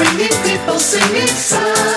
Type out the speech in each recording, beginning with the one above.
voices ringing, people. San Salvador,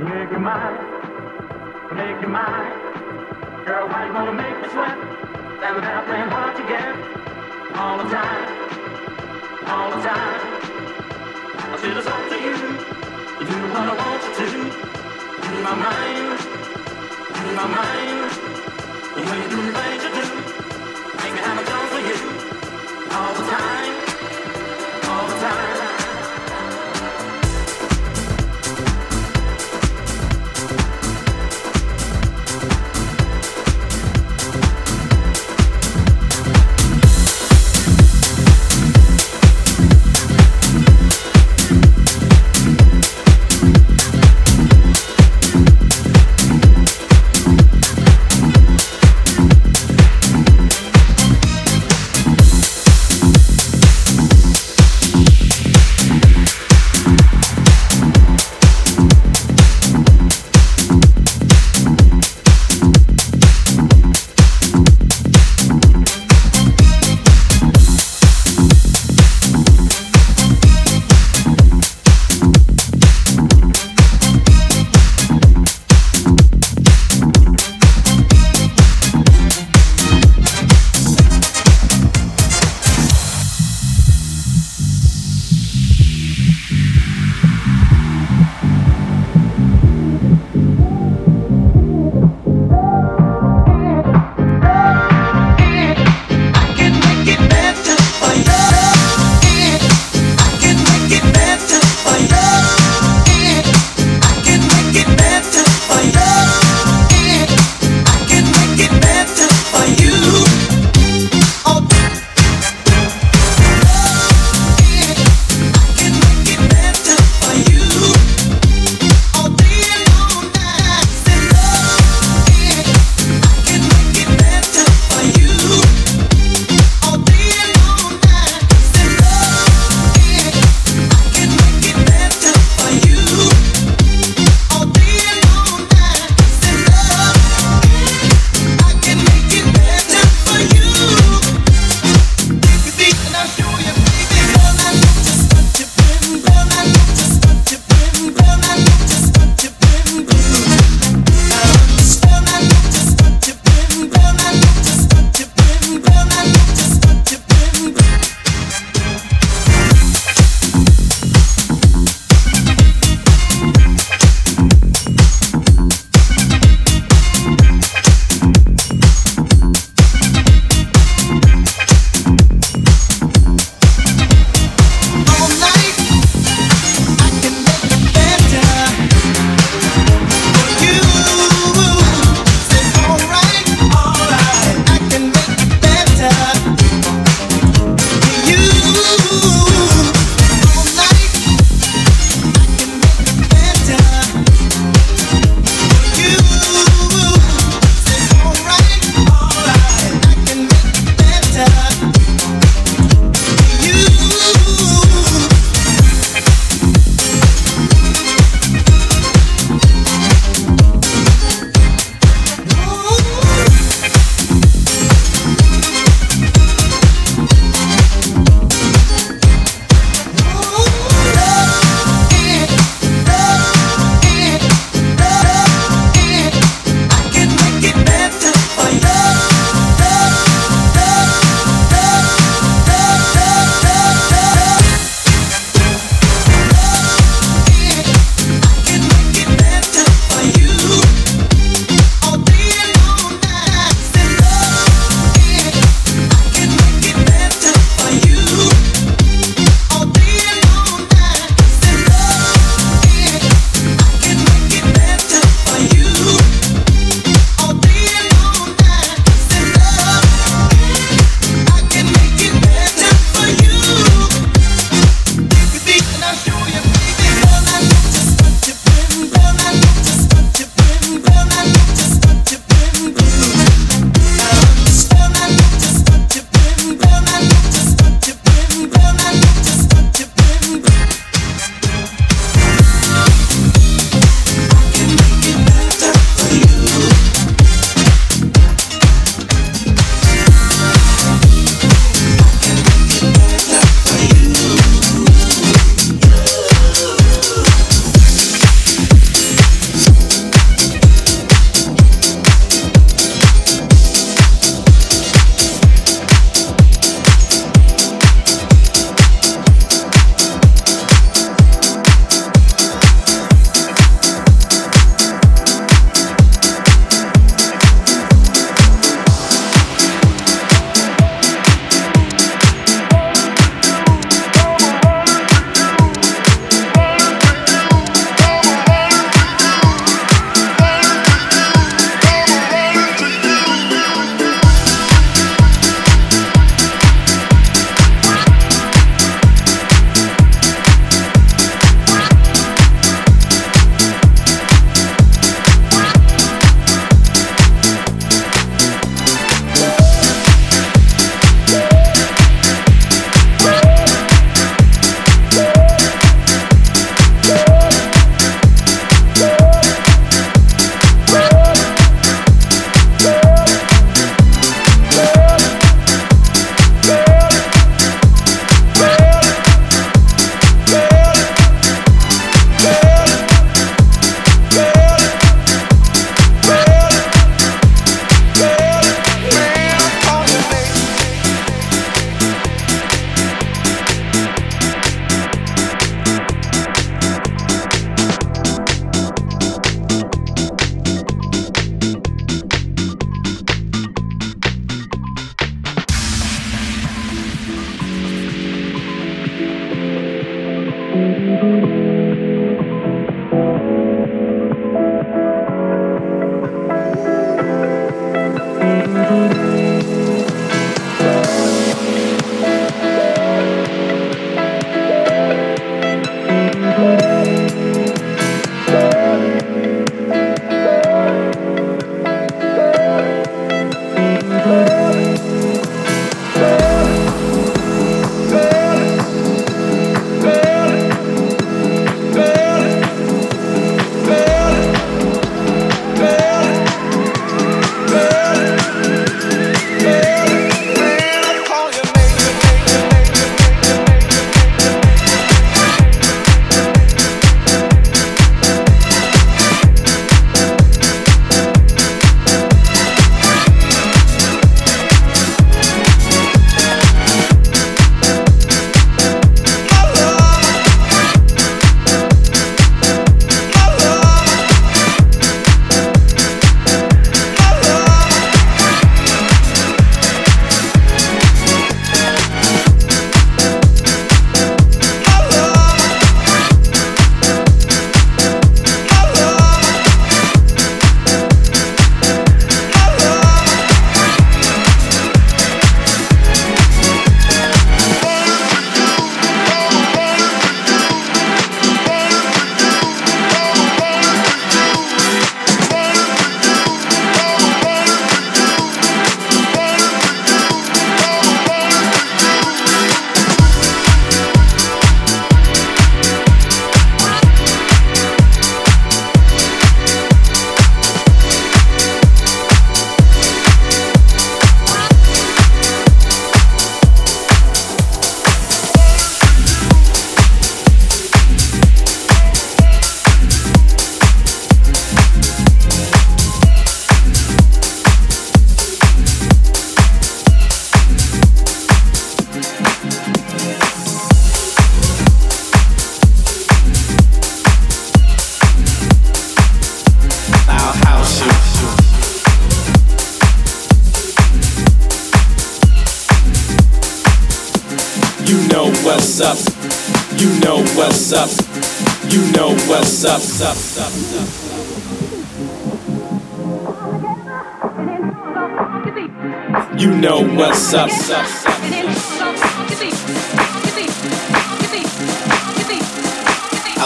Make you mine, make you mine. Girl, why you wanna make me sweat? That without playing hard to get. All the time, all the time. I feel it's up to you. You do what I want you to. You my mind, you my mind. And when you do the things you do, make me have a gun with you. All the time, all the time.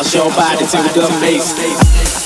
I'll show body to the bass.